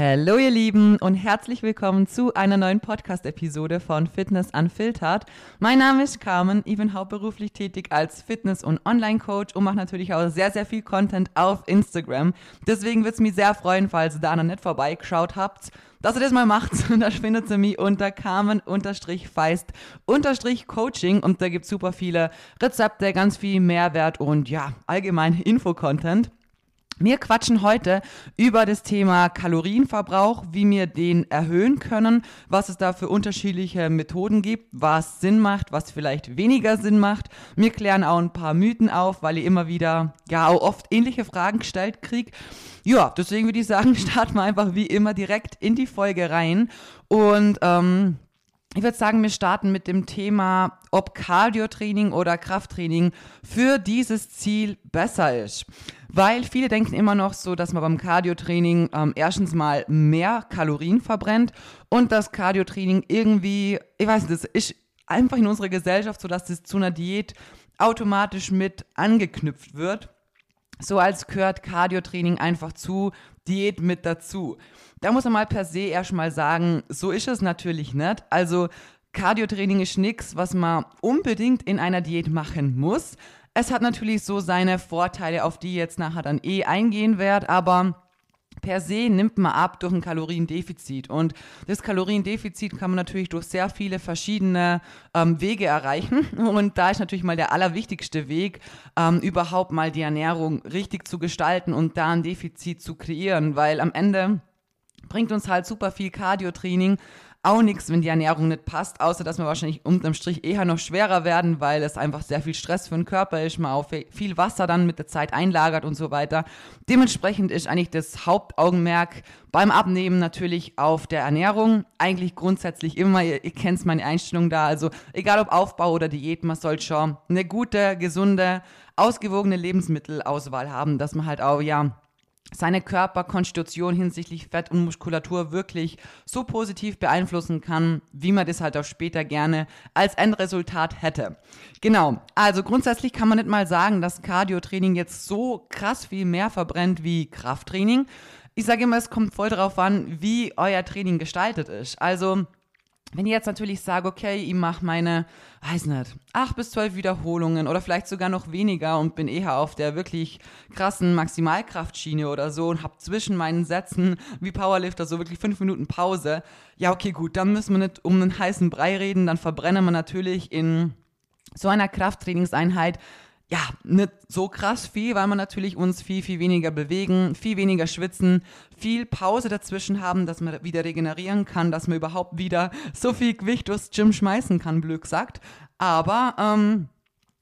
Hallo ihr Lieben und herzlich willkommen zu einer neuen Podcast-Episode von Fitness Unfiltered. Mein Name ist Carmen, ich bin hauptberuflich tätig als Fitness- und Online-Coach und mache natürlich auch sehr, sehr viel Content auf Instagram. Deswegen würde es mich sehr freuen, falls ihr da noch nicht vorbeigeschaut habt, dass ihr das mal macht. da findet ihr mich unter Carmen-Feist-Coaching und da gibt es super viele Rezepte, ganz viel Mehrwert und ja, allgemein Info-Content. Wir quatschen heute über das Thema Kalorienverbrauch, wie wir den erhöhen können, was es da für unterschiedliche Methoden gibt, was Sinn macht, was vielleicht weniger Sinn macht. Wir klären auch ein paar Mythen auf, weil ihr immer wieder ja auch oft ähnliche Fragen gestellt kriegt. Ja, deswegen würde ich sagen, starten wir einfach wie immer direkt in die Folge rein und ähm, ich würde sagen, wir starten mit dem Thema, ob Cardio-Training oder Krafttraining für dieses Ziel besser ist. Weil viele denken immer noch so, dass man beim Cardio-Training ähm, erstens mal mehr Kalorien verbrennt und das Cardio-Training irgendwie, ich weiß nicht, das ist einfach in unserer Gesellschaft so, dass das zu einer Diät automatisch mit angeknüpft wird. So als gehört Cardio-Training einfach zu Diät mit dazu. Da muss man mal per se erstmal sagen, so ist es natürlich nicht. Also Cardio-Training ist nichts, was man unbedingt in einer Diät machen muss. Es hat natürlich so seine Vorteile, auf die ich jetzt nachher dann eh eingehen werde, aber per se nimmt man ab durch ein Kaloriendefizit. Und das Kaloriendefizit kann man natürlich durch sehr viele verschiedene ähm, Wege erreichen. Und da ist natürlich mal der allerwichtigste Weg, ähm, überhaupt mal die Ernährung richtig zu gestalten und da ein Defizit zu kreieren, weil am Ende bringt uns halt super viel Cardio-Training auch nichts, wenn die Ernährung nicht passt, außer dass wir wahrscheinlich unterm Strich eher noch schwerer werden, weil es einfach sehr viel Stress für den Körper ist, man auch viel Wasser dann mit der Zeit einlagert und so weiter. Dementsprechend ist eigentlich das Hauptaugenmerk beim Abnehmen natürlich auf der Ernährung. Eigentlich grundsätzlich immer, ihr, ihr kennt meine Einstellung da, also egal ob Aufbau oder Diät, man soll schon eine gute, gesunde, ausgewogene Lebensmittelauswahl haben, dass man halt auch, ja, seine Körperkonstitution hinsichtlich Fett und Muskulatur wirklich so positiv beeinflussen kann, wie man das halt auch später gerne als Endresultat hätte. Genau, also grundsätzlich kann man nicht mal sagen, dass Cardio-Training jetzt so krass viel mehr verbrennt wie Krafttraining. Ich sage immer, es kommt voll darauf an, wie euer Training gestaltet ist. Also wenn ich jetzt natürlich sage, okay, ich mache meine, weiß nicht, acht bis zwölf Wiederholungen oder vielleicht sogar noch weniger und bin eher auf der wirklich krassen Maximalkraftschiene oder so und habe zwischen meinen Sätzen wie Powerlifter so wirklich fünf Minuten Pause, ja, okay, gut, dann müssen wir nicht um einen heißen Brei reden, dann verbrennen wir natürlich in so einer Krafttrainingseinheit ja, nicht so krass viel, weil wir natürlich uns viel, viel weniger bewegen, viel weniger schwitzen, viel Pause dazwischen haben, dass man wieder regenerieren kann, dass man überhaupt wieder so viel Gewicht durchs Gym schmeißen kann, blöd gesagt. Aber ähm,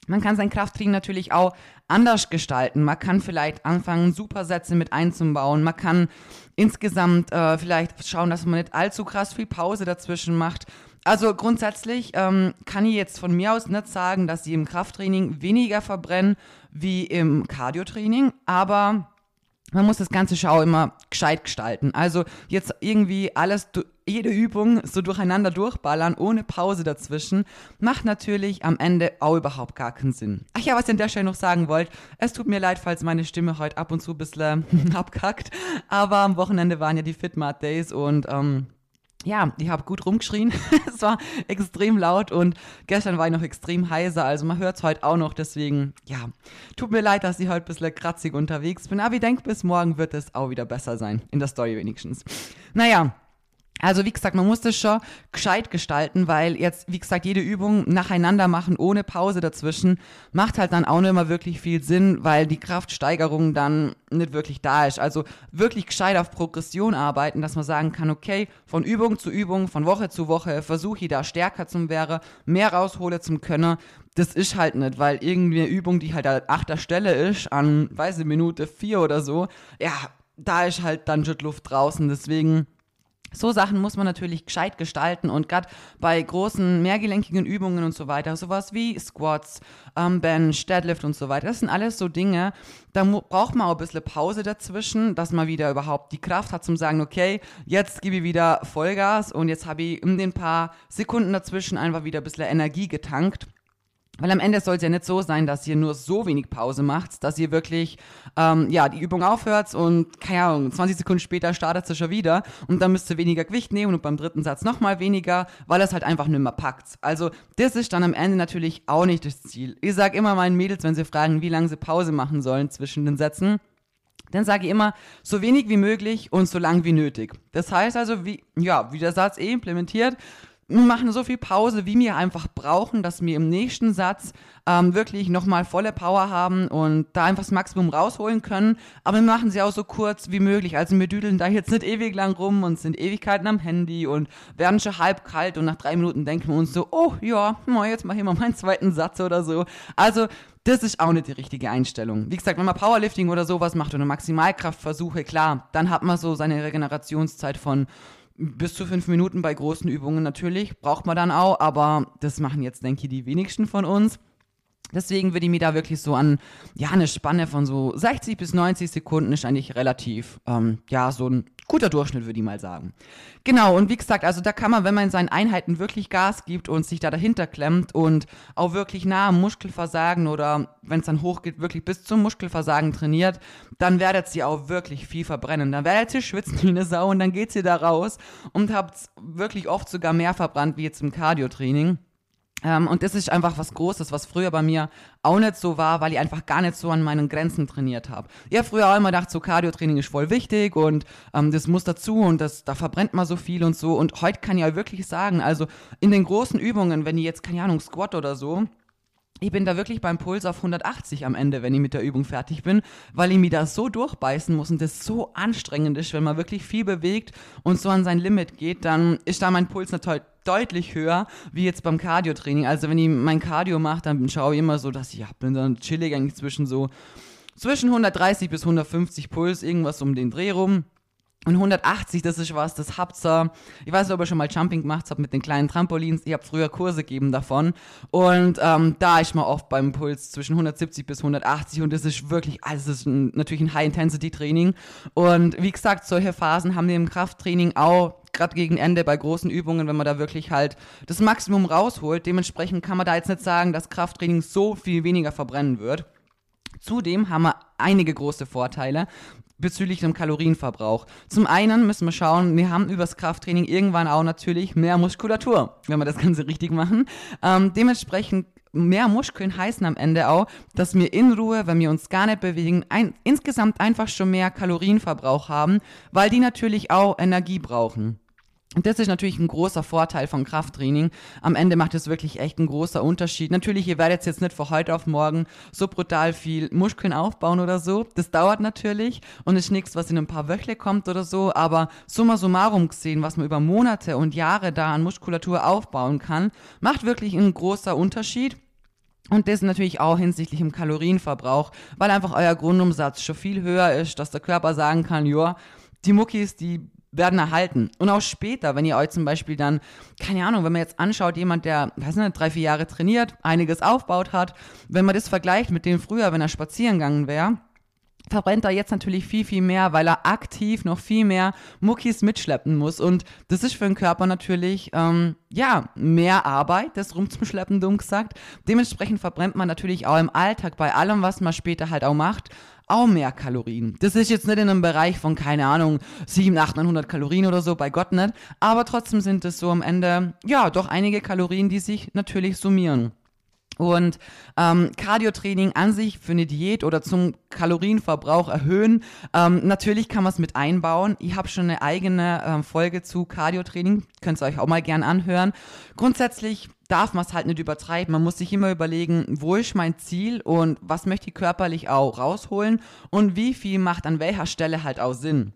man kann sein Krafttraining natürlich auch anders gestalten. Man kann vielleicht anfangen, Supersätze mit einzubauen. Man kann insgesamt äh, vielleicht schauen, dass man nicht allzu krass viel Pause dazwischen macht also grundsätzlich ähm, kann ich jetzt von mir aus nicht sagen, dass sie im Krafttraining weniger verbrennen wie im Cardiotraining, aber man muss das ganze Schau immer gescheit gestalten. Also jetzt irgendwie alles, jede Übung so durcheinander durchballern, ohne Pause dazwischen, macht natürlich am Ende auch überhaupt gar keinen Sinn. Ach ja, was ich an der Stelle noch sagen wollte, es tut mir leid, falls meine Stimme heute ab und zu ein bisschen abkackt, aber am Wochenende waren ja die Fitmart Days und ähm, ja, ich habe gut rumgeschrien. es war extrem laut und gestern war ich noch extrem heiser, also man hört es heute auch noch. Deswegen, ja, tut mir leid, dass ich heute ein bisschen kratzig unterwegs bin, aber ich denke, bis morgen wird es auch wieder besser sein. In der Story wenigstens. Naja, also wie gesagt, man muss das schon gescheit gestalten, weil jetzt, wie gesagt, jede Übung nacheinander machen, ohne Pause dazwischen, macht halt dann auch nicht immer wirklich viel Sinn, weil die Kraftsteigerung dann nicht wirklich da ist. Also wirklich gescheit auf Progression arbeiten, dass man sagen kann, okay, von Übung zu Übung, von Woche zu Woche versuche ich da stärker zum wäre, mehr raushole zum Können. Das ist halt nicht, weil irgendwie eine Übung, die halt an achter Stelle ist, an, weiß ich, Minute vier oder so, ja, da ist halt dann schon Luft draußen. Deswegen so Sachen muss man natürlich gescheit gestalten und gerade bei großen mehrgelenkigen Übungen und so weiter, sowas wie Squats, ähm, Bench, Deadlift und so weiter, das sind alles so Dinge, da braucht man auch ein bisschen Pause dazwischen, dass man wieder überhaupt die Kraft hat zum sagen, okay, jetzt gebe ich wieder Vollgas und jetzt habe ich in den paar Sekunden dazwischen einfach wieder ein bisschen Energie getankt. Weil am Ende soll es ja nicht so sein, dass ihr nur so wenig Pause macht, dass ihr wirklich, ähm, ja, die Übung aufhört und, keine Ahnung, 20 Sekunden später startet ihr schon wieder und dann müsst ihr weniger Gewicht nehmen und beim dritten Satz nochmal weniger, weil es halt einfach nicht mehr packt. Also, das ist dann am Ende natürlich auch nicht das Ziel. Ich sage immer meinen Mädels, wenn sie fragen, wie lange sie Pause machen sollen zwischen den Sätzen, dann sage ich immer, so wenig wie möglich und so lang wie nötig. Das heißt also, wie, ja, wie der Satz eh implementiert, machen so viel Pause, wie wir einfach brauchen, dass wir im nächsten Satz ähm, wirklich nochmal volle Power haben und da einfach das Maximum rausholen können. Aber wir machen sie auch so kurz wie möglich. Also wir düdeln da jetzt nicht ewig lang rum und sind Ewigkeiten am Handy und werden schon halb kalt und nach drei Minuten denken wir uns so, oh ja, jetzt mache ich mal meinen zweiten Satz oder so. Also das ist auch nicht die richtige Einstellung. Wie gesagt, wenn man Powerlifting oder sowas macht oder Maximalkraftversuche, klar, dann hat man so seine Regenerationszeit von bis zu fünf Minuten bei großen Übungen natürlich, braucht man dann auch, aber das machen jetzt, denke ich, die wenigsten von uns. Deswegen würde ich mir da wirklich so an, ja, eine Spanne von so 60 bis 90 Sekunden ist eigentlich relativ, ähm, ja, so ein guter Durchschnitt, würde ich mal sagen. Genau, und wie gesagt, also da kann man, wenn man in seinen Einheiten wirklich Gas gibt und sich da dahinter klemmt und auch wirklich nah am Muskelversagen oder wenn es dann hochgeht, wirklich bis zum Muskelversagen trainiert, dann werdet ihr auch wirklich viel verbrennen. Dann werdet ihr schwitzen wie eine Sau und dann geht ihr da raus und habt wirklich oft sogar mehr verbrannt wie jetzt im Cardio-Training. Ähm, und das ist einfach was Großes, was früher bei mir auch nicht so war, weil ich einfach gar nicht so an meinen Grenzen trainiert habe. Ich habe früher auch immer gedacht, so Cardio-Training ist voll wichtig und ähm, das muss dazu und das, da verbrennt man so viel und so. Und heute kann ich ja wirklich sagen, also in den großen Übungen, wenn ich jetzt, keine Ahnung, Squat oder so, ich bin da wirklich beim Puls auf 180 am Ende, wenn ich mit der Übung fertig bin, weil ich mir da so durchbeißen muss und das so anstrengend ist, wenn man wirklich viel bewegt und so an sein Limit geht, dann ist da mein Puls natürlich deutlich höher wie jetzt beim Cardio-Training. Also wenn ich mein Cardio mache, dann schaue ich immer so, dass ich ja, bin dann chillig eigentlich zwischen so zwischen 130 bis 150 Puls, irgendwas um den Dreh rum. Und 180, das ist was, das habt ihr, ich weiß nicht, ob ihr schon mal Jumping gemacht habt mit den kleinen Trampolins, ich habe früher Kurse gegeben davon. Und ähm, da ist man oft beim Puls zwischen 170 bis 180 und das ist wirklich, also das ist ein, natürlich ein High-Intensity-Training. Und wie gesagt, solche Phasen haben wir im Krafttraining auch gerade gegen Ende bei großen Übungen, wenn man da wirklich halt das Maximum rausholt. Dementsprechend kann man da jetzt nicht sagen, dass Krafttraining so viel weniger verbrennen wird. Zudem haben wir einige große Vorteile bezüglich dem Kalorienverbrauch. Zum einen müssen wir schauen, wir haben übers Krafttraining irgendwann auch natürlich mehr Muskulatur, wenn wir das Ganze richtig machen. Ähm, dementsprechend mehr Muskeln heißen am Ende auch, dass wir in Ruhe, wenn wir uns gar nicht bewegen, ein, insgesamt einfach schon mehr Kalorienverbrauch haben, weil die natürlich auch Energie brauchen. Und das ist natürlich ein großer Vorteil von Krafttraining. Am Ende macht es wirklich echt ein großer Unterschied. Natürlich, ihr werdet jetzt nicht von heute auf morgen so brutal viel Muskeln aufbauen oder so. Das dauert natürlich und ist nichts, was in ein paar Wöchle kommt oder so. Aber summa summarum gesehen, was man über Monate und Jahre da an Muskulatur aufbauen kann, macht wirklich ein großer Unterschied. Und das natürlich auch hinsichtlich im Kalorienverbrauch, weil einfach euer Grundumsatz schon viel höher ist, dass der Körper sagen kann, ja, die Muckis, die werden erhalten. Und auch später, wenn ihr euch zum Beispiel dann, keine Ahnung, wenn man jetzt anschaut, jemand, der, weiß nicht, drei, vier Jahre trainiert, einiges aufbaut hat, wenn man das vergleicht mit dem früher, wenn er spazieren gegangen wäre, verbrennt er jetzt natürlich viel, viel mehr, weil er aktiv noch viel mehr Muckis mitschleppen muss. Und das ist für den Körper natürlich, ähm, ja, mehr Arbeit, das rumzuschleppen, dumm gesagt. Dementsprechend verbrennt man natürlich auch im Alltag bei allem, was man später halt auch macht, auch mehr Kalorien. Das ist jetzt nicht in einem Bereich von, keine Ahnung, 7, 8, 900 Kalorien oder so, bei Gott nicht. Aber trotzdem sind es so am Ende, ja, doch einige Kalorien, die sich natürlich summieren. Und ähm, Cardio-Training an sich für eine Diät oder zum Kalorienverbrauch erhöhen, ähm, natürlich kann man es mit einbauen. Ich habe schon eine eigene ähm, Folge zu Cardio-Training, könnt ihr euch auch mal gern anhören. Grundsätzlich darf man es halt nicht übertreiben. Man muss sich immer überlegen, wo ist mein Ziel und was möchte ich körperlich auch rausholen und wie viel macht an welcher Stelle halt auch Sinn.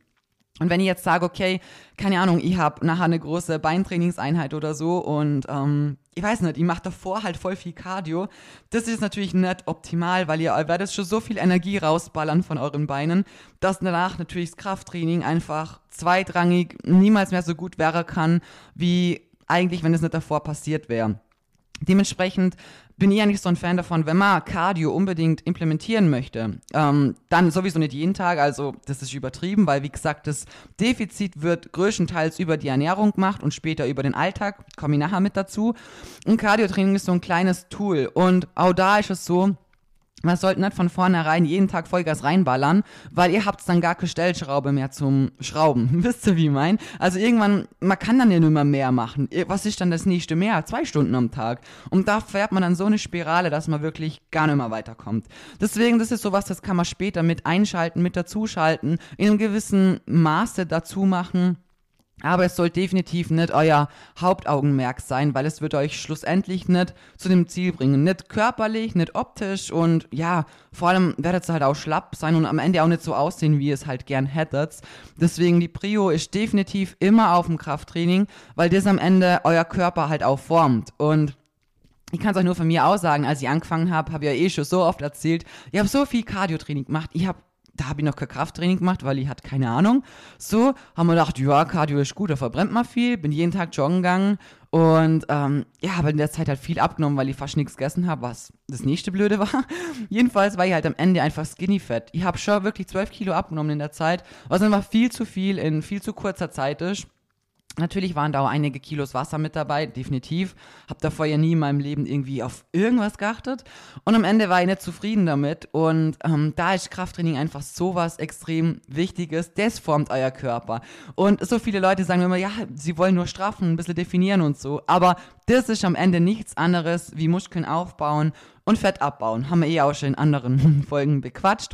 Und wenn ich jetzt sage, okay, keine Ahnung, ich habe nachher eine große Beintrainingseinheit oder so und ähm, ich weiß nicht, ich mache davor halt voll viel Cardio, das ist natürlich nicht optimal, weil ihr werdet schon so viel Energie rausballern von euren Beinen, dass danach natürlich das Krafttraining einfach zweitrangig niemals mehr so gut wäre kann, wie eigentlich, wenn es nicht davor passiert wäre. Dementsprechend bin ich eigentlich so ein Fan davon, wenn man Cardio unbedingt implementieren möchte, ähm, dann sowieso nicht jeden Tag, also das ist übertrieben, weil wie gesagt, das Defizit wird größtenteils über die Ernährung gemacht und später über den Alltag, komme ich nachher mit dazu. Und Cardio-Training ist so ein kleines Tool und auch da ist es so, man sollte nicht von vornherein jeden Tag Vollgas reinballern, weil ihr habt dann gar keine Stellschraube mehr zum Schrauben. Wisst ihr, wie ich mein? Also irgendwann, man kann dann ja nur mehr mehr machen. Was ist dann das nächste mehr? Zwei Stunden am Tag. Und da fährt man dann so eine Spirale, dass man wirklich gar nicht mehr weiterkommt. Deswegen, das ist sowas, das kann man später mit einschalten, mit dazuschalten, in einem gewissen Maße dazu machen aber es soll definitiv nicht euer Hauptaugenmerk sein, weil es wird euch schlussendlich nicht zu dem Ziel bringen. Nicht körperlich, nicht optisch und ja, vor allem werdet ihr halt auch schlapp sein und am Ende auch nicht so aussehen, wie ihr es halt gern hättet. Deswegen die Prio ist definitiv immer auf dem Krafttraining, weil das am Ende euer Körper halt auch formt. Und ich kann es euch nur von mir aus sagen, als ich angefangen habe, habe ich ja eh schon so oft erzählt, ich habe so viel Cardio-Training gemacht, ich habe da habe ich noch kein Krafttraining gemacht, weil ich hatte keine Ahnung. So haben wir gedacht, ja, Cardio ist gut, da verbrennt man viel. Bin jeden Tag joggen gegangen und ähm, ja, habe in der Zeit halt viel abgenommen, weil ich fast nichts gegessen habe, was das nächste Blöde war. Jedenfalls war ich halt am Ende einfach skinny fett. Ich habe schon wirklich 12 Kilo abgenommen in der Zeit, was einfach viel zu viel in viel zu kurzer Zeit ist. Natürlich waren da auch einige Kilos Wasser mit dabei, definitiv. Hab davor ja nie in meinem Leben irgendwie auf irgendwas geachtet. Und am Ende war ich nicht zufrieden damit. Und ähm, da ist Krafttraining einfach sowas extrem Wichtiges. Das formt euer Körper. Und so viele Leute sagen immer, ja, sie wollen nur straffen, ein bisschen definieren und so. Aber das ist am Ende nichts anderes wie Muskeln aufbauen und Fett abbauen. Haben wir eh auch schon in anderen Folgen bequatscht.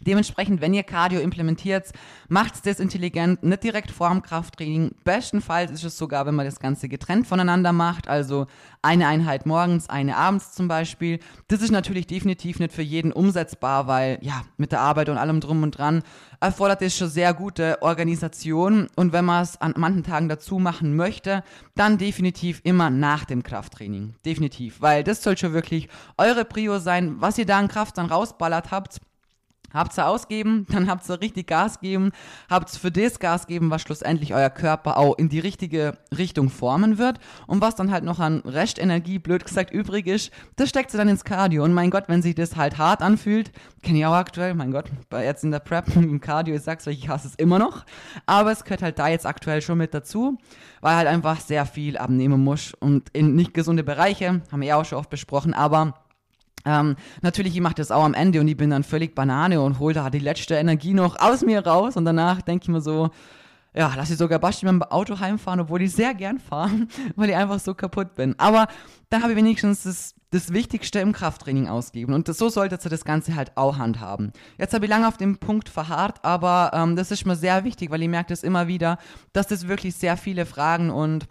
Dementsprechend, wenn ihr Cardio implementiert, macht das intelligent, nicht direkt vor dem Krafttraining. Bestenfalls ist es sogar, wenn man das Ganze getrennt voneinander macht, also eine Einheit morgens, eine abends zum Beispiel. Das ist natürlich definitiv nicht für jeden umsetzbar, weil ja, mit der Arbeit und allem drum und dran erfordert es schon sehr gute Organisation. Und wenn man es an manchen Tagen dazu machen möchte, dann definitiv immer nach dem Krafttraining. Definitiv, weil das soll schon wirklich eure Prio sein. Was ihr da an Kraft dann rausballert habt, Habt ihr ausgeben, dann habt ihr richtig Gas geben, habt für das Gas geben, was schlussendlich euer Körper auch in die richtige Richtung formen wird. Und was dann halt noch an Restenergie, blöd gesagt, übrig ist, das steckt ihr dann ins Cardio. Und mein Gott, wenn sich das halt hart anfühlt, kenne ich auch aktuell, mein Gott, bei jetzt in der Prep im Cardio, ich sag's euch, ich hasse es immer noch, aber es gehört halt da jetzt aktuell schon mit dazu, weil halt einfach sehr viel abnehmen muss. Und in nicht gesunde Bereiche, haben wir ja auch schon oft besprochen, aber ähm, natürlich, ich mache das auch am Ende und ich bin dann völlig Banane und hole da die letzte Energie noch aus mir raus und danach denke ich mir so, ja, lass ich sogar Basti mit dem Auto heimfahren, obwohl ich sehr gern fahre, weil ich einfach so kaputt bin. Aber dann habe ich wenigstens das, das Wichtigste im Krafttraining ausgegeben und das, so solltet ihr das Ganze halt auch handhaben. Jetzt habe ich lange auf dem Punkt verharrt, aber ähm, das ist mir sehr wichtig, weil ich merke das immer wieder, dass das wirklich sehr viele Fragen und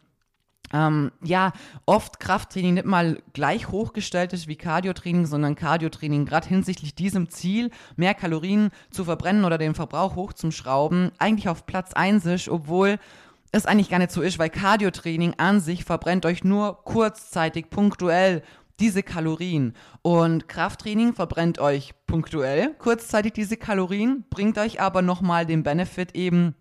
ähm, ja, oft Krafttraining nicht mal gleich hochgestellt ist wie Cardiotraining, sondern Cardiotraining gerade hinsichtlich diesem Ziel, mehr Kalorien zu verbrennen oder den Verbrauch hochzuschrauben, eigentlich auf Platz 1 ist, obwohl es eigentlich gar nicht so ist, weil Cardiotraining an sich verbrennt euch nur kurzzeitig, punktuell diese Kalorien. Und Krafttraining verbrennt euch punktuell, kurzzeitig diese Kalorien, bringt euch aber nochmal den Benefit eben,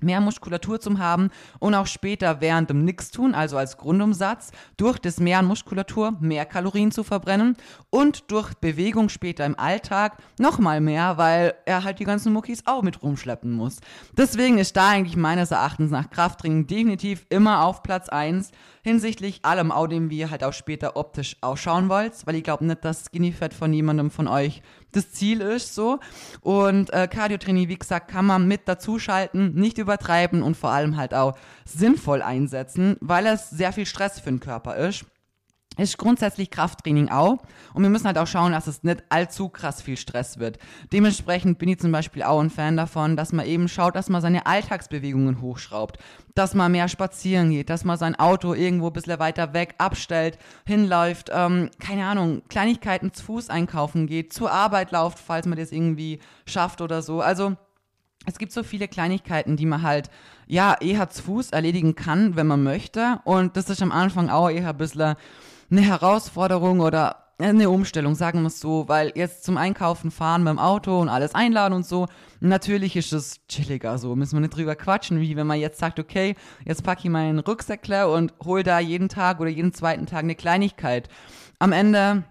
mehr Muskulatur zu haben und auch später während dem Nix-Tun, also als Grundumsatz, durch das Mehr an Muskulatur mehr Kalorien zu verbrennen und durch Bewegung später im Alltag nochmal mehr, weil er halt die ganzen Muckis auch mit rumschleppen muss. Deswegen ist da eigentlich meines Erachtens nach Krafttraining definitiv immer auf Platz 1 hinsichtlich allem, auch dem, wie ihr halt auch später optisch ausschauen wollt, weil ich glaube nicht, dass Skinny Fat von jemandem von euch das Ziel ist so. Und äh, Cardio-Training, wie gesagt, kann man mit dazuschalten, nicht übertreiben und vor allem halt auch sinnvoll einsetzen, weil es sehr viel Stress für den Körper ist ist grundsätzlich Krafttraining auch. Und wir müssen halt auch schauen, dass es nicht allzu krass viel Stress wird. Dementsprechend bin ich zum Beispiel auch ein Fan davon, dass man eben schaut, dass man seine Alltagsbewegungen hochschraubt. Dass man mehr spazieren geht, dass man sein Auto irgendwo ein bisschen weiter weg abstellt, hinläuft, ähm, keine Ahnung, Kleinigkeiten zu Fuß einkaufen geht, zur Arbeit läuft, falls man das irgendwie schafft oder so. Also, es gibt so viele Kleinigkeiten, die man halt, ja, eher zu Fuß erledigen kann, wenn man möchte. Und das ist am Anfang auch eher ein bisschen eine Herausforderung oder eine Umstellung, sagen wir es so, weil jetzt zum Einkaufen fahren beim Auto und alles einladen und so, natürlich ist es chilliger so, müssen wir nicht drüber quatschen, wie wenn man jetzt sagt, okay, jetzt packe ich meinen Rucksackler und hol da jeden Tag oder jeden zweiten Tag eine Kleinigkeit. am Ende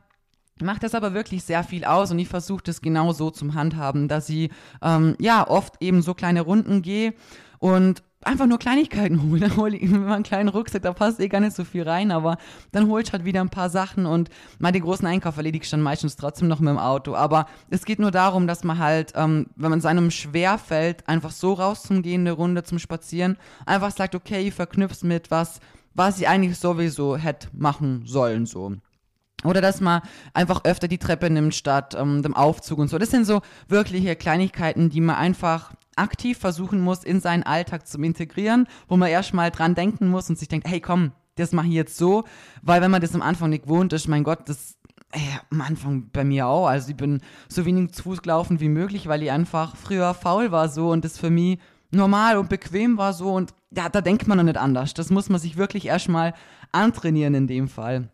macht das aber wirklich sehr viel aus und ich versuche das genau so zum Handhaben, dass ich ähm, ja oft eben so kleine Runden gehe und einfach nur Kleinigkeiten holen. Dann hole ich immer einen kleinen Rucksack, da passt eh gar nicht so viel rein, aber dann hole ich halt wieder ein paar Sachen und mal den großen Einkauf erledige ich dann meistens trotzdem noch mit dem Auto. Aber es geht nur darum, dass man halt, ähm, wenn man seinem schwer fällt, einfach so rauszugehen, eine Runde zum Spazieren, einfach sagt, okay, ich verknüpf's mit was, was ich eigentlich sowieso hätte machen sollen, so. Oder dass man einfach öfter die Treppe nimmt statt ähm, dem Aufzug und so. Das sind so wirkliche Kleinigkeiten, die man einfach aktiv versuchen muss, in seinen Alltag zu integrieren, wo man erstmal dran denken muss und sich denkt, hey komm, das mache ich jetzt so, weil wenn man das am Anfang nicht gewohnt ist, mein Gott, das ey, am Anfang bei mir auch. Also ich bin so wenig zu Fuß gelaufen wie möglich, weil ich einfach früher faul war so und das für mich normal und bequem war so und ja, da denkt man noch nicht anders. Das muss man sich wirklich erstmal antrainieren in dem Fall.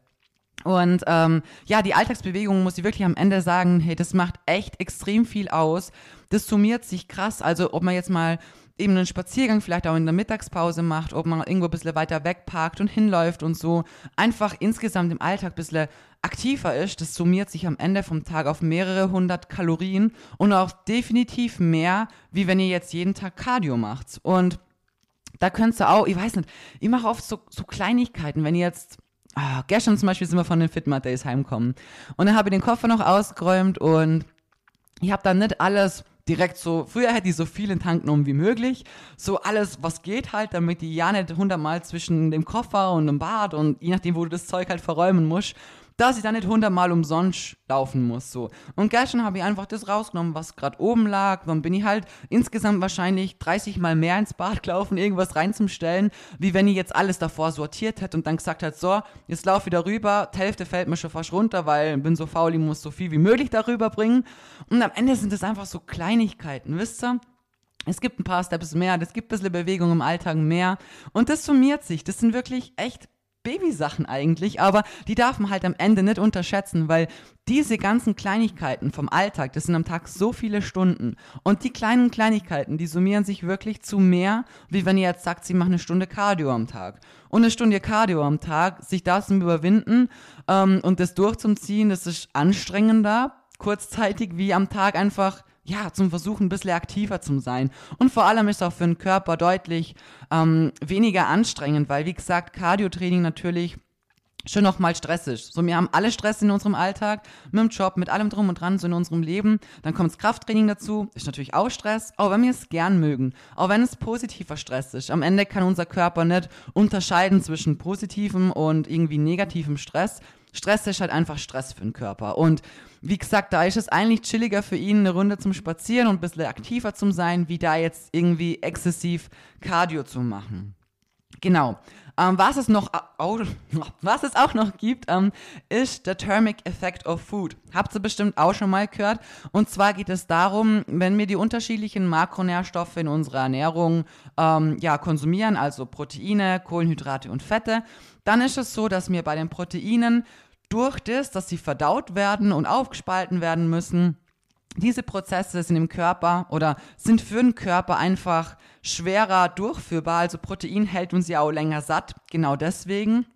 Und ähm, ja, die Alltagsbewegung muss ich wirklich am Ende sagen, hey, das macht echt extrem viel aus. Das summiert sich krass. Also ob man jetzt mal eben einen Spaziergang vielleicht auch in der Mittagspause macht, ob man irgendwo ein bisschen weiter weg parkt und hinläuft und so einfach insgesamt im Alltag ein bisschen aktiver ist, das summiert sich am Ende vom Tag auf mehrere hundert Kalorien und auch definitiv mehr, wie wenn ihr jetzt jeden Tag Cardio macht. Und da könntest du auch, ich weiß nicht, ich mache oft so, so Kleinigkeiten, wenn ihr jetzt Ah, gestern zum Beispiel sind wir von den Fitmat Days heimgekommen. Und dann habe ich den Koffer noch ausgeräumt und ich habe dann nicht alles direkt so, früher hätte ich so viel in den Tank genommen wie möglich. So alles, was geht halt, damit die ja nicht hundertmal zwischen dem Koffer und dem Bad und je nachdem, wo du das Zeug halt verräumen musst, dass ich da nicht hundertmal umsonst laufen muss. So. Und gestern habe ich einfach das rausgenommen, was gerade oben lag. Dann bin ich halt insgesamt wahrscheinlich 30 Mal mehr ins Bad gelaufen, irgendwas reinzustellen, wie wenn ich jetzt alles davor sortiert hätte und dann gesagt hätte, so, jetzt lauf wieder rüber, die Hälfte fällt mir schon fast runter, weil ich bin so faul, ich muss so viel wie möglich darüber bringen. Und am Ende sind das einfach so Kleinigkeiten, wisst ihr? Es gibt ein paar Steps mehr, es gibt ein bisschen Bewegung im Alltag mehr. Und das summiert sich. Das sind wirklich echt Babysachen eigentlich, aber die darf man halt am Ende nicht unterschätzen, weil diese ganzen Kleinigkeiten vom Alltag, das sind am Tag so viele Stunden und die kleinen Kleinigkeiten, die summieren sich wirklich zu mehr, wie wenn ihr jetzt sagt, sie machen eine Stunde Cardio am Tag. Und eine Stunde Cardio am Tag, sich das zu überwinden ähm, und das durchzuziehen, das ist anstrengender, kurzzeitig, wie am Tag einfach ja, zum Versuchen ein bisschen aktiver zu sein. Und vor allem ist auch für den Körper deutlich ähm, weniger anstrengend, weil, wie gesagt, Cardio-Training natürlich schon nochmal stressig. So, wir haben alle Stress in unserem Alltag, mit dem Job, mit allem drum und dran, so in unserem Leben. Dann kommt das Krafttraining dazu, ist natürlich auch Stress, auch wenn wir es gern mögen, auch wenn es positiver Stress ist. Am Ende kann unser Körper nicht unterscheiden zwischen positivem und irgendwie negativem Stress. Stress ist halt einfach Stress für den Körper. Und wie gesagt, da ist es eigentlich chilliger für ihn, eine Runde zum Spazieren und ein bisschen aktiver zu sein, wie da jetzt irgendwie exzessiv Cardio zu machen. Genau. Ähm, was, es noch, was es auch noch gibt, ähm, ist der Thermic Effect of Food. Habt ihr bestimmt auch schon mal gehört. Und zwar geht es darum, wenn wir die unterschiedlichen Makronährstoffe in unserer Ernährung ähm, ja, konsumieren, also Proteine, Kohlenhydrate und Fette, dann ist es so, dass wir bei den Proteinen durch das, dass sie verdaut werden und aufgespalten werden müssen, diese Prozesse sind im Körper oder sind für den Körper einfach schwerer durchführbar. Also Protein hält uns ja auch länger satt. Genau deswegen,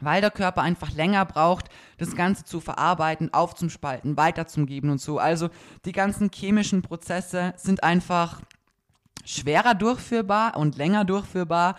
weil der Körper einfach länger braucht, das Ganze zu verarbeiten, aufzuspalten, weiterzugeben und so. Also die ganzen chemischen Prozesse sind einfach schwerer durchführbar und länger durchführbar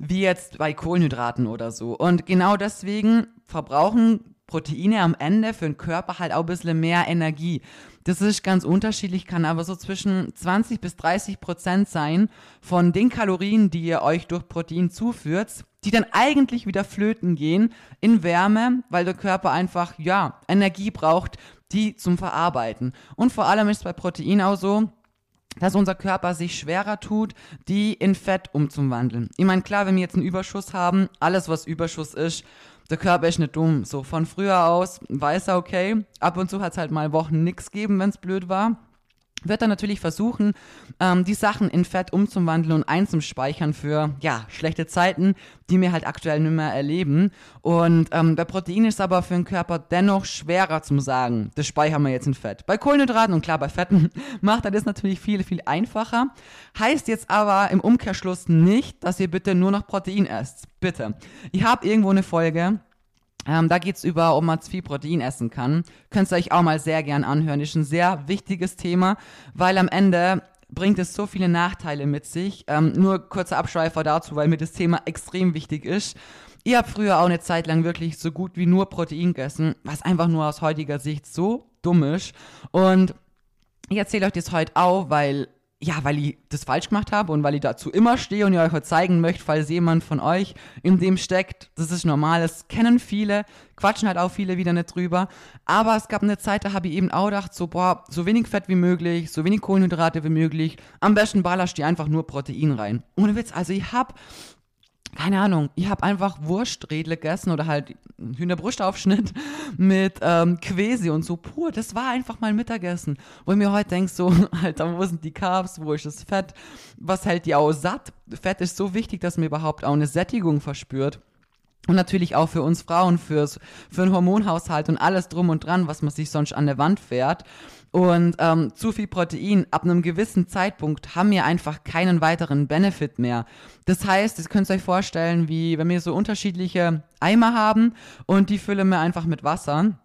wie jetzt bei Kohlenhydraten oder so. Und genau deswegen verbrauchen Proteine am Ende für den Körper halt auch ein bisschen mehr Energie. Das ist ganz unterschiedlich, kann aber so zwischen 20 bis 30 Prozent sein von den Kalorien, die ihr euch durch Protein zuführt, die dann eigentlich wieder flöten gehen in Wärme, weil der Körper einfach, ja, Energie braucht, die zum Verarbeiten. Und vor allem ist es bei Protein auch so, dass unser Körper sich schwerer tut, die in Fett umzuwandeln. Ich meine, klar, wenn wir jetzt einen Überschuss haben, alles was Überschuss ist, der Körper ist nicht dumm. So von früher aus weiß er, okay, ab und zu hat es halt mal Wochen nichts gegeben, wenn es blöd war wird dann natürlich versuchen, ähm, die Sachen in Fett umzuwandeln und einzuspeichern für, ja, schlechte Zeiten, die wir halt aktuell nicht mehr erleben. Und ähm, bei Protein ist aber für den Körper dennoch schwerer zu sagen, das speichern wir jetzt in Fett. Bei Kohlenhydraten und klar, bei Fetten macht er das natürlich viel, viel einfacher. Heißt jetzt aber im Umkehrschluss nicht, dass ihr bitte nur noch Protein esst. Bitte. Ich habe irgendwo eine Folge, Ähm, da geht es über, ob man zu viel Protein essen kann. Könnt ihr euch auch mal sehr gern anhören. Ist ein sehr wichtiges Thema, weil am Ende bringt es so viele Nachteile mit sich. Ähm, nur kurzer Abschweifer dazu, weil mir das Thema extrem wichtig ist. Ihr habt früher auch eine Zeit lang wirklich so gut wie nur Protein gegessen, was einfach nur aus heutiger Sicht so dumm ist. Und ich erzähle euch das heute auch, weil ja, weil ich das falsch gemacht habe und weil ich dazu immer stehe und ihr euch heute zeigen möchte, falls jemand von euch in dem steckt, das ist normal, das kennen viele, quatschen halt auch viele wieder nicht drüber. Aber es gab eine Zeit, da habe ich eben auch gedacht, so, boah, so wenig Fett wie möglich, so wenig Kohlenhydrate wie möglich, am besten ballerst du einfach nur Protein rein. Ohne Witz, also ich habe keine Ahnung, ich habe einfach Wurstredle gegessen oder halt Hühnerbrustaufschnitt mit ähm, Quesi und so pur. Das war einfach mein Mittagessen. Wo ich mir heute denke, so, Alter, wo sind die Carbs, wo ist das Fett? Was hält die auch satt? Fett ist so wichtig, dass man überhaupt auch eine Sättigung verspürt. Und natürlich auch für uns Frauen, fürs, für den Hormonhaushalt und alles drum und dran, was man sich sonst an der Wand fährt. Und ähm, zu viel Protein ab einem gewissen Zeitpunkt haben wir einfach keinen weiteren Benefit mehr. Das heißt, ihr könnt euch vorstellen, wie wenn wir so unterschiedliche Eimer haben und die füllen wir einfach mit Wasser.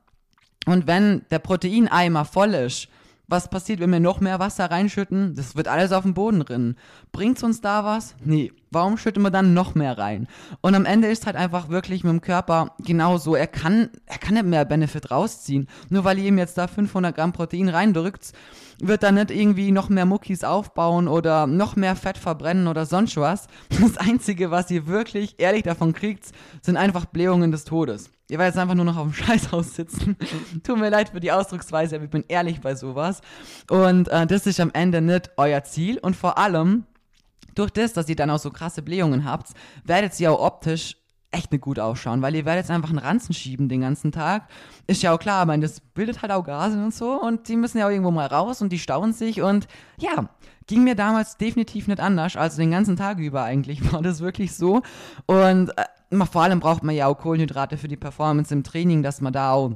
Und wenn der Proteineimer voll ist, was passiert, wenn wir noch mehr Wasser reinschütten? Das wird alles auf den Boden rinnen. Bringt's uns da was? Nee. Warum schütten wir dann noch mehr rein? Und am Ende ist halt einfach wirklich mit dem Körper genauso. Er kann, er kann nicht mehr Benefit rausziehen. Nur weil ihr ihm jetzt da 500 Gramm Protein reindrückt, wird er nicht irgendwie noch mehr Muckis aufbauen oder noch mehr Fett verbrennen oder sonst was. Das Einzige, was ihr wirklich ehrlich davon kriegt, sind einfach Blähungen des Todes. Ihr werdet jetzt einfach nur noch auf dem Scheißhaus sitzen. Tut mir leid für die Ausdrucksweise, aber ich bin ehrlich bei sowas. Und äh, das ist am Ende nicht euer Ziel. Und vor allem, durch das, dass ihr dann auch so krasse Blähungen habt, werdet ihr auch optisch echt nicht gut ausschauen, weil ihr werdet jetzt einfach einen Ranzen schieben den ganzen Tag. Ist ja auch klar, aber das bildet halt auch Gase und so und die müssen ja auch irgendwo mal raus und die stauen sich und ja, ging mir damals definitiv nicht anders, also den ganzen Tag über eigentlich war das wirklich so und äh, vor allem braucht man ja auch Kohlenhydrate für die Performance im Training, dass man da auch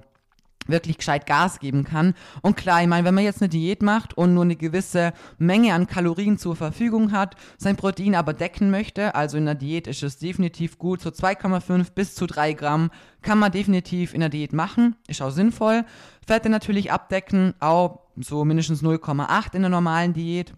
wirklich gescheit Gas geben kann. Und klar, ich meine, wenn man jetzt eine Diät macht und nur eine gewisse Menge an Kalorien zur Verfügung hat, sein Protein aber decken möchte, also in der Diät ist es definitiv gut, so 2,5 bis zu 3 Gramm kann man definitiv in der Diät machen, ist auch sinnvoll. Fette natürlich abdecken, auch so mindestens 0,8 in der normalen Diät.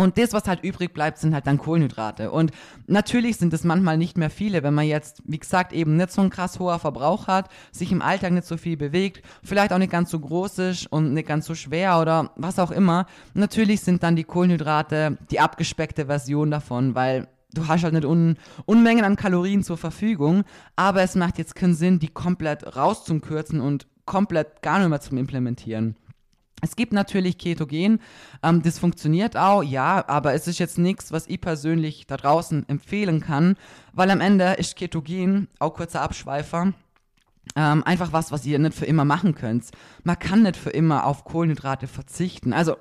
Und das, was halt übrig bleibt, sind halt dann Kohlenhydrate. Und natürlich sind es manchmal nicht mehr viele, wenn man jetzt, wie gesagt, eben nicht so ein krass hoher Verbrauch hat, sich im Alltag nicht so viel bewegt, vielleicht auch nicht ganz so groß ist und nicht ganz so schwer oder was auch immer. Natürlich sind dann die Kohlenhydrate die abgespeckte Version davon, weil du hast halt nicht Un Unmengen an Kalorien zur Verfügung, aber es macht jetzt keinen Sinn, die komplett rauszukürzen und komplett gar nicht mehr zum Implementieren. Es gibt natürlich Ketogen, ähm, das funktioniert auch, ja, aber es ist jetzt nichts, was ich persönlich da draußen empfehlen kann, weil am Ende ist Ketogen, auch kurzer Abschweifer, ähm, einfach was, was ihr nicht für immer machen könnt. Man kann nicht für immer auf Kohlenhydrate verzichten. Also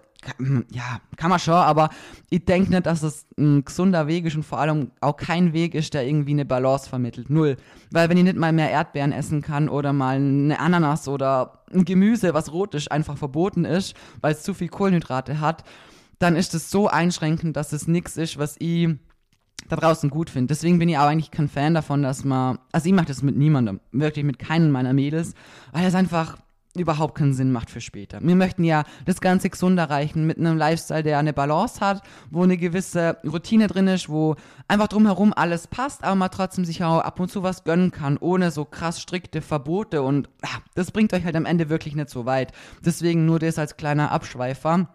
ja, kann man schon, aber ich denke nicht, dass es ein gesunder Weg ist und vor allem auch kein Weg ist, der irgendwie eine Balance vermittelt. Null. Weil wenn ich nicht mal mehr Erdbeeren essen kann oder mal eine Ananas oder ein Gemüse, was rot ist, einfach verboten ist, weil es zu viel Kohlenhydrate hat, dann ist es so einschränkend, dass es nichts ist, was ich da draußen gut finde. Deswegen bin ich auch eigentlich kein Fan davon, dass man, also ich mache das mit niemandem, wirklich mit keinen meiner Mädels, weil es einfach überhaupt keinen Sinn macht für später. Wir möchten ja das Ganze gesund erreichen mit einem Lifestyle, der eine Balance hat, wo eine gewisse Routine drin ist, wo einfach drumherum alles passt, aber man trotzdem sich auch ab und zu was gönnen kann, ohne so krass strikte Verbote und ach, das bringt euch halt am Ende wirklich nicht so weit. Deswegen nur das als kleiner Abschweifer.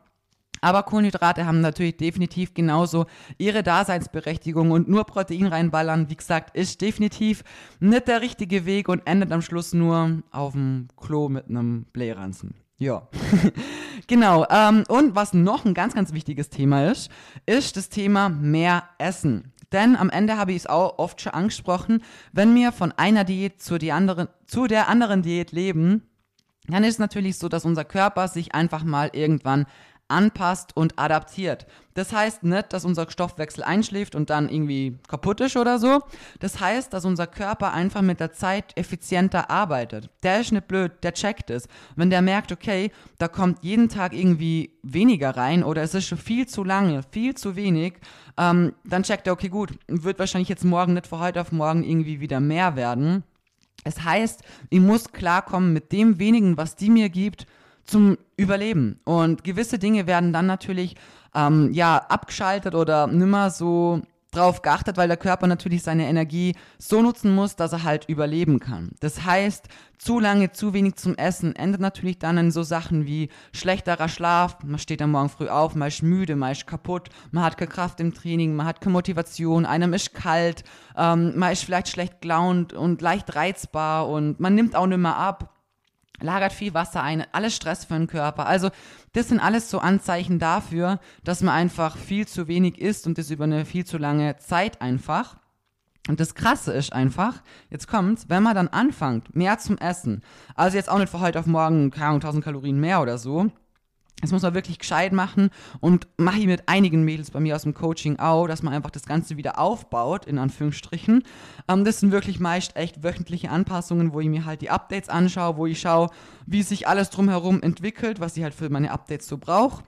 Aber Kohlenhydrate haben natürlich definitiv genauso ihre Daseinsberechtigung und nur Protein reinballern, wie gesagt, ist definitiv nicht der richtige Weg und endet am Schluss nur auf dem Klo mit einem Blähranzen. Ja, genau. Ähm, und was noch ein ganz, ganz wichtiges Thema ist, ist das Thema mehr Essen. Denn am Ende habe ich es auch oft schon angesprochen, wenn wir von einer Diät zu, die anderen, zu der anderen Diät leben, dann ist es natürlich so, dass unser Körper sich einfach mal irgendwann anpasst und adaptiert. Das heißt nicht, dass unser Stoffwechsel einschläft und dann irgendwie kaputt ist oder so. Das heißt, dass unser Körper einfach mit der Zeit effizienter arbeitet. Der ist nicht blöd, der checkt es. Wenn der merkt, okay, da kommt jeden Tag irgendwie weniger rein oder es ist schon viel zu lange, viel zu wenig, ähm, dann checkt er, okay, gut, wird wahrscheinlich jetzt morgen nicht von heute auf morgen irgendwie wieder mehr werden Es heißt, ich muss klarkommen mit dem wenigen, was die mir gibt, zum Überleben. Und gewisse Dinge werden dann natürlich ähm, ja abgeschaltet oder nimmer so drauf geachtet, weil der Körper natürlich seine Energie so nutzen muss, dass er halt überleben kann. Das heißt, zu lange, zu wenig zum Essen endet natürlich dann in so Sachen wie schlechterer Schlaf, man steht am Morgen früh auf, man ist müde, man ist kaputt, man hat keine Kraft im Training, man hat keine Motivation, einem ist kalt, ähm, man ist vielleicht schlecht gelaunt und leicht reizbar und man nimmt auch nicht mehr ab lagert viel Wasser ein, alles Stress für den Körper. Also das sind alles so Anzeichen dafür, dass man einfach viel zu wenig isst und das über eine viel zu lange Zeit einfach. Und das Krasse ist einfach, jetzt kommt's, wenn man dann anfängt, mehr zum Essen, also jetzt auch nicht von heute auf morgen, keine Ahnung, 1000 Kalorien mehr oder so, das muss man wirklich gescheit machen und mache ich mit einigen Mädels bei mir aus dem Coaching auch, dass man einfach das Ganze wieder aufbaut, in Anführungsstrichen. Ähm, das sind wirklich meist echt wöchentliche Anpassungen, wo ich mir halt die Updates anschaue, wo ich schaue, wie sich alles drumherum entwickelt, was ich halt für meine Updates so brauche.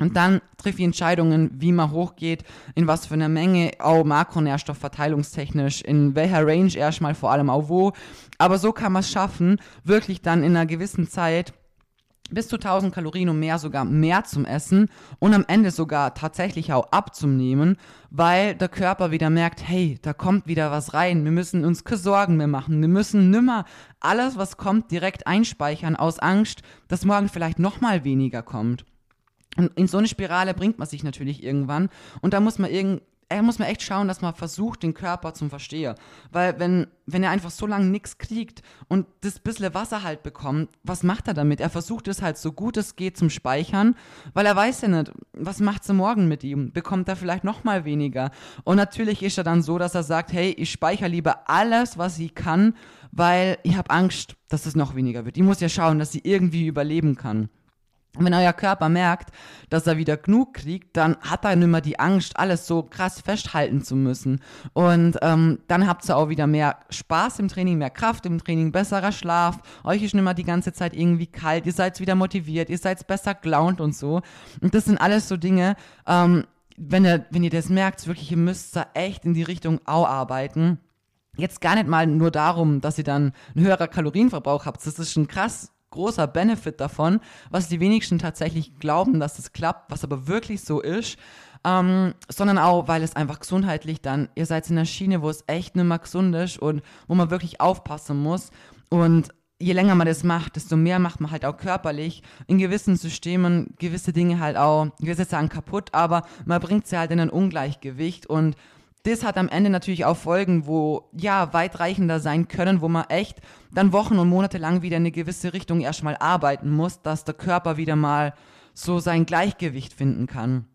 Und dann treffe ich Entscheidungen, wie man hochgeht, in was für einer Menge, auch makronährstoffverteilungstechnisch, in welcher Range erstmal, vor allem auch wo. Aber so kann man es schaffen, wirklich dann in einer gewissen Zeit bis zu 1000 Kalorien und mehr sogar mehr zum Essen und am Ende sogar tatsächlich auch abzunehmen, weil der Körper wieder merkt, hey, da kommt wieder was rein, wir müssen uns keine Sorgen mehr machen, wir müssen nimmer alles, was kommt, direkt einspeichern aus Angst, dass morgen vielleicht nochmal weniger kommt. Und in so eine Spirale bringt man sich natürlich irgendwann. Und da muss man irgend er muss man echt schauen, dass man versucht, den Körper zu verstehen. Weil wenn, wenn er einfach so lange nichts kriegt und das bisschen Wasser halt bekommt, was macht er damit? Er versucht es halt so gut es geht zum Speichern, weil er weiß ja nicht, was macht sie morgen mit ihm? Bekommt er vielleicht noch mal weniger? Und natürlich ist er dann so, dass er sagt, hey, ich speichere lieber alles, was ich kann, weil ich habe Angst, dass es noch weniger wird. Ich muss ja schauen, dass sie irgendwie überleben kann. Wenn euer Körper merkt, dass er wieder genug kriegt, dann hat er nicht mehr die Angst, alles so krass festhalten zu müssen. Und ähm, dann habt ihr auch wieder mehr Spaß im Training, mehr Kraft im Training, besserer Schlaf. Euch ist nicht mehr die ganze Zeit irgendwie kalt. Ihr seid wieder motiviert, ihr seid besser gelaunt und so. Und das sind alles so Dinge, ähm, wenn, ihr, wenn ihr das merkt, wirklich, ihr müsst da echt in die Richtung auch arbeiten. Jetzt gar nicht mal nur darum, dass ihr dann einen höheren Kalorienverbrauch habt. Das ist schon krass großer Benefit davon, was die wenigsten tatsächlich glauben, dass es klappt, was aber wirklich so ist. Ähm, sondern auch, weil es einfach gesundheitlich dann, ihr seid in einer Schiene, wo es echt nicht mehr gesund ist und wo man wirklich aufpassen muss. Und je länger man das macht, desto mehr macht man halt auch körperlich in gewissen Systemen gewisse Dinge halt auch, jetzt sagen kaputt, aber man bringt sie halt in ein Ungleichgewicht und das hat am Ende natürlich auch Folgen, wo ja weitreichender sein können, wo man echt dann Wochen und Monate lang wieder in eine gewisse Richtung erstmal arbeiten muss, dass der Körper wieder mal so sein Gleichgewicht finden kann.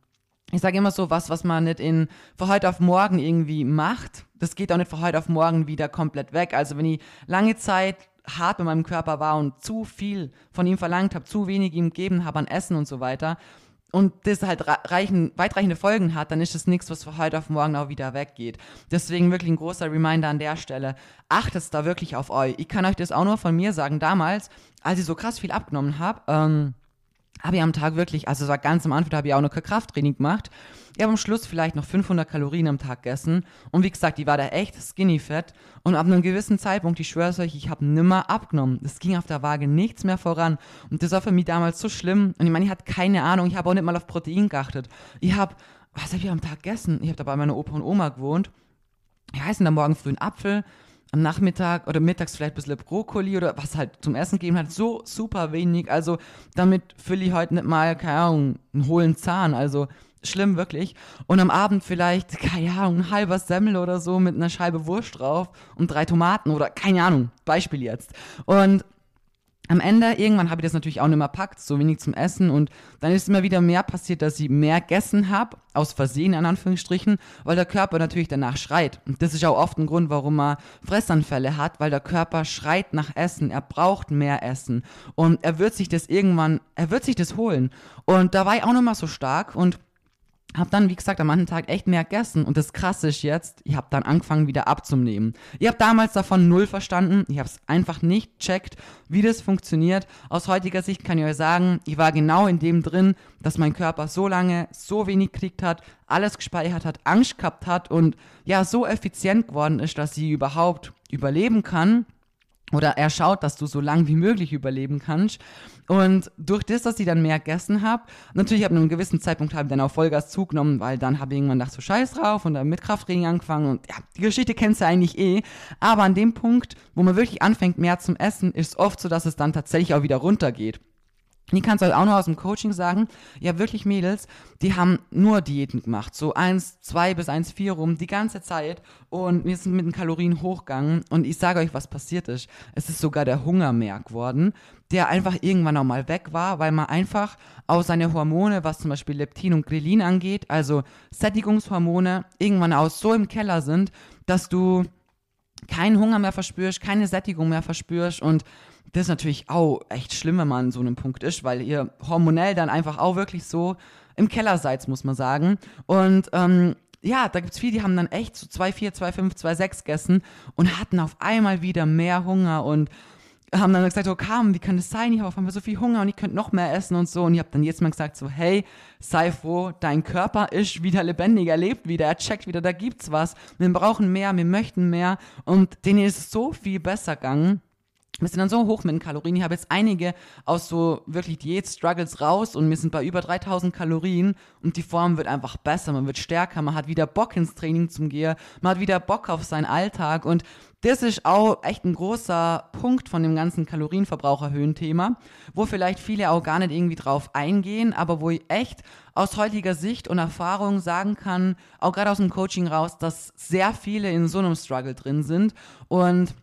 Ich sage immer so, was, was man nicht in von heute auf morgen irgendwie macht, das geht auch nicht von heute auf morgen wieder komplett weg. Also wenn ich lange Zeit hart mit meinem Körper war und zu viel von ihm verlangt habe, zu wenig ihm gegeben habe an Essen und so weiter, und das halt reichen, weitreichende Folgen hat, dann ist das nichts, was von heute auf morgen auch wieder weggeht. Deswegen wirklich ein großer Reminder an der Stelle. Achtet da wirklich auf euch. Ich kann euch das auch nur von mir sagen. Damals, als ich so krass viel abgenommen habe, ähm, habe ich am Tag wirklich, also es war ganz am Anfang, da habe ich auch noch kein Krafttraining gemacht. Ich habe am Schluss vielleicht noch 500 Kalorien am Tag gegessen. Und wie gesagt, die war da echt skinny fett. Und ab einem gewissen Zeitpunkt, ich schwöre euch, ich habe nimmer abgenommen. Es ging auf der Waage nichts mehr voran. Und das war für mich damals so schlimm. Und ich meine, ich hatte keine Ahnung, ich habe auch nicht mal auf Protein geachtet. Ich habe, was habe ich am Tag gegessen? Ich habe da bei meiner Opa und Oma gewohnt. Ich heißen da morgen früh einen Apfel, am Nachmittag oder mittags vielleicht ein bisschen Brokkoli oder was halt zum Essen gegeben hat, so super wenig. Also damit fülle ich heute nicht mal, keine Ahnung, einen hohlen Zahn. Also schlimm wirklich. Und am Abend vielleicht, keine Ahnung, ein halber Semmel oder so mit einer Scheibe Wurst drauf und drei Tomaten oder keine Ahnung, Beispiel jetzt. Und am Ende, irgendwann habe ich das natürlich auch nicht mehr packt, so wenig zum Essen und dann ist immer wieder mehr passiert, dass ich mehr gegessen habe, aus Versehen in Anführungsstrichen, weil der Körper natürlich danach schreit. Und das ist auch oft ein Grund, warum man Fressanfälle hat, weil der Körper schreit nach Essen, er braucht mehr Essen und er wird sich das irgendwann, er wird sich das holen. Und da war ich auch noch mal so stark und habe dann, wie gesagt, am anderen Tag echt mehr gegessen. Und das Krasse ist jetzt, ich habe dann angefangen, wieder abzunehmen. Ich habe damals davon null verstanden. Ich habe es einfach nicht checkt, wie das funktioniert. Aus heutiger Sicht kann ich euch sagen, ich war genau in dem drin, dass mein Körper so lange so wenig gekriegt hat, alles gespeichert hat, Angst gehabt hat und ja, so effizient geworden ist, dass sie überhaupt überleben kann. oder er schaut, dass du so lang wie möglich überleben kannst. Und durch das, dass ich dann mehr gegessen habe, natürlich ab einem gewissen Zeitpunkt habe ich dann auch Vollgas zugenommen, weil dann habe ich irgendwann gedacht, so scheiß drauf und dann mit Krafttraining angefangen und ja, die Geschichte kennst du eigentlich eh. Aber an dem Punkt, wo man wirklich anfängt, mehr zum Essen, ist oft so, dass es dann tatsächlich auch wieder runtergeht. Die kannst du auch noch aus dem Coaching sagen. Ja, wirklich Mädels, die haben nur Diäten gemacht. So 1, 2 bis 1, 4 rum, die ganze Zeit. Und wir sind mit den Kalorien hochgegangen. Und ich sage euch, was passiert ist. Es ist sogar der Hunger mehr geworden, der einfach irgendwann auch mal weg war, weil man einfach aus seine Hormone, was zum Beispiel Leptin und Grelin angeht, also Sättigungshormone, irgendwann aus so im Keller sind, dass du keinen Hunger mehr verspürst, keine Sättigung mehr verspürst und das ist natürlich auch echt schlimm, wenn man an so einem Punkt ist, weil ihr hormonell dann einfach auch wirklich so im Keller seid, muss man sagen. Und ähm, ja, da gibt es viele, die haben dann echt so 2,4, 2,5, 2,6 gegessen und hatten auf einmal wieder mehr Hunger und haben dann gesagt, oh Carmen, wie kann das sein? Ich habe auf einmal so viel Hunger und ich könnte noch mehr essen und so. Und ich habe dann jetzt mal gesagt, so, hey, sei froh, dein Körper ist wieder lebendig, er lebt wieder, er checkt wieder, da gibt's was. Wir brauchen mehr, wir möchten mehr. Und denen ist es so viel besser gegangen wir sind dann so hoch mit den Kalorien. Ich habe jetzt einige aus so wirklich Diät-Struggles raus und wir sind bei über 3000 Kalorien und die Form wird einfach besser, man wird stärker, man hat wieder Bock ins Training zum Gehen, man hat wieder Bock auf seinen Alltag und das ist auch echt ein großer Punkt von dem ganzen Kalorienverbrauch erhöhen Thema, wo vielleicht viele auch gar nicht irgendwie drauf eingehen, aber wo ich echt aus heutiger Sicht und Erfahrung sagen kann, auch gerade aus dem Coaching raus, dass sehr viele in so einem Struggle drin sind und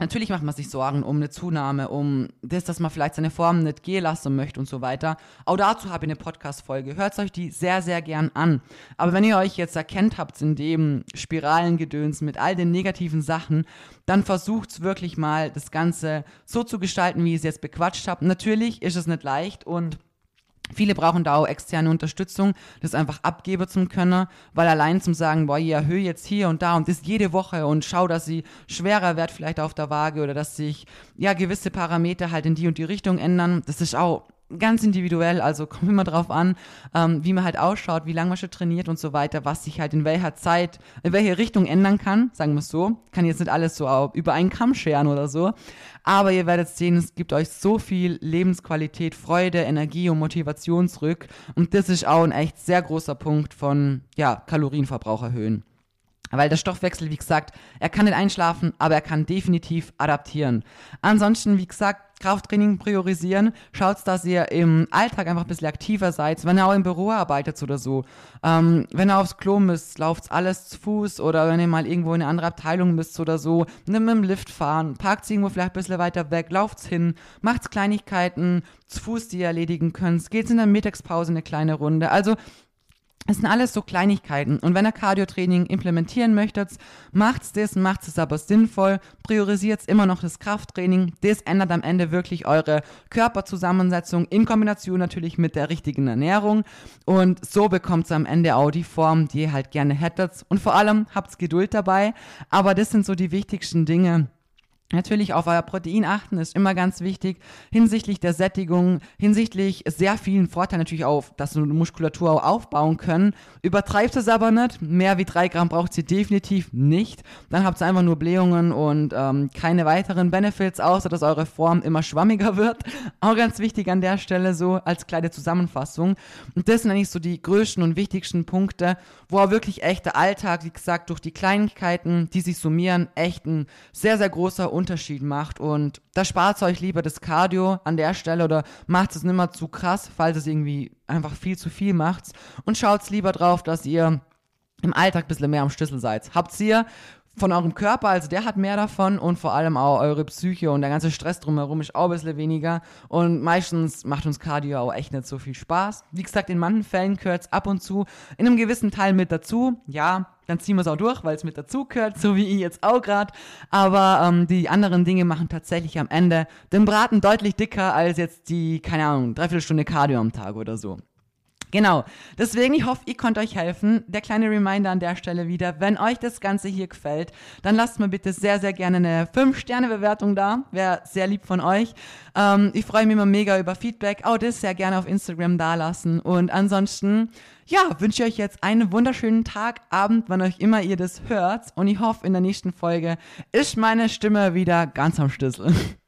Natürlich macht man sich Sorgen um eine Zunahme, um das, dass man vielleicht seine Form nicht gehen lassen möchte und so weiter. Auch dazu habe ich eine Podcast-Folge. Hört euch die sehr, sehr gern an. Aber wenn ihr euch jetzt erkennt habt in dem Spiralengedöns mit all den negativen Sachen, dann versucht wirklich mal das Ganze so zu gestalten, wie ich es jetzt bequatscht habe. Natürlich ist es nicht leicht und Viele brauchen da auch externe Unterstützung, das einfach abgeben zu können, weil allein zum sagen, boah, ich erhöhe jetzt hier und da und das jede Woche und schau, dass sie schwerer wird vielleicht auf der Waage oder dass sich ja gewisse Parameter halt in die und die Richtung ändern, das ist auch ganz individuell, also kommt immer drauf an, ähm, wie man halt ausschaut, wie lange man schon trainiert und so weiter, was sich halt in welcher Zeit, in welche Richtung ändern kann, sagen wir es so. Kann jetzt nicht alles so über einen Kamm scheren oder so, aber ihr werdet sehen, es gibt euch so viel Lebensqualität, Freude, Energie und Motivation zurück und das ist auch ein echt sehr großer Punkt von, ja, Kalorienverbrauch erhöhen. Weil der Stoffwechsel, wie gesagt, er kann nicht einschlafen, aber er kann definitiv adaptieren. Ansonsten, wie gesagt, Krafttraining priorisieren. Schaut, dass ihr im Alltag einfach ein bisschen aktiver seid. Wenn ihr auch im Büro arbeitet oder so. Ähm, wenn ihr aufs Klo müsst, lauft alles zu Fuß oder wenn ihr mal irgendwo in eine andere Abteilung müsst oder so. Nimm mit dem Lift fahren, parkt irgendwo vielleicht ein bisschen weiter weg, lauft's hin, macht's Kleinigkeiten zu Fuß, die ihr erledigen könnt. Geht's in der Mittagspause eine kleine Runde. Also es sind alles so Kleinigkeiten. Und wenn ihr Cardio-Training implementieren möchtet, macht's das, macht's es aber sinnvoll, priorisiert immer noch das Krafttraining. Das ändert am Ende wirklich eure Körperzusammensetzung in Kombination natürlich mit der richtigen Ernährung. Und so bekommt ihr am Ende auch die Form, die ihr halt gerne hättet. Und vor allem habt's Geduld dabei. Aber das sind so die wichtigsten Dinge Natürlich auf euer Protein achten ist immer ganz wichtig, hinsichtlich der Sättigung, hinsichtlich sehr vielen Vorteilen natürlich auf, dass du Muskulatur auch aufbauen können. Übertreibt es aber nicht, mehr wie drei Gramm braucht sie definitiv nicht. Dann habt ihr einfach nur Blähungen und ähm, keine weiteren Benefits, außer dass eure Form immer schwammiger wird. Auch ganz wichtig an der Stelle so als kleine Zusammenfassung. Und das sind eigentlich so die größten und wichtigsten Punkte, wo auch wirklich echter Alltag, wie gesagt, durch die Kleinigkeiten, die sich summieren, echt ein sehr, sehr großer Unterschied macht. Und da spart euch lieber das Cardio an der Stelle oder macht es nicht mehr zu krass, falls es irgendwie einfach viel zu viel macht. Und schaut lieber drauf, dass ihr im Alltag ein bisschen mehr am Schlüssel seid. Habt ihr von eurem Körper, also der hat mehr davon und vor allem auch eure Psyche und der ganze Stress drumherum ist auch ein bisschen weniger und meistens macht uns Cardio auch echt nicht so viel Spaß. Wie gesagt, in manchen Fällen gehört es ab und zu in einem gewissen Teil mit dazu. Ja, dann ziehen wir es auch durch, weil es mit dazu gehört, so wie ich jetzt auch gerade. Aber ähm, die anderen Dinge machen tatsächlich am Ende den Braten deutlich dicker als jetzt die, keine Ahnung, dreiviertel Stunde Cardio am Tag oder so. Genau. Deswegen, ich hoffe, ich konnte euch helfen. Der kleine Reminder an der Stelle wieder. Wenn euch das Ganze hier gefällt, dann lasst mir bitte sehr, sehr gerne eine 5-Sterne-Bewertung da. Wäre sehr lieb von euch. Ähm, ich freue mich immer mega über Feedback. Auch das sehr gerne auf Instagram dalassen. Und ansonsten, ja, wünsche ich euch jetzt einen wunderschönen Tag, Abend, wann euch immer ihr das hört. Und ich hoffe, in der nächsten Folge ist meine Stimme wieder ganz am Schlüssel.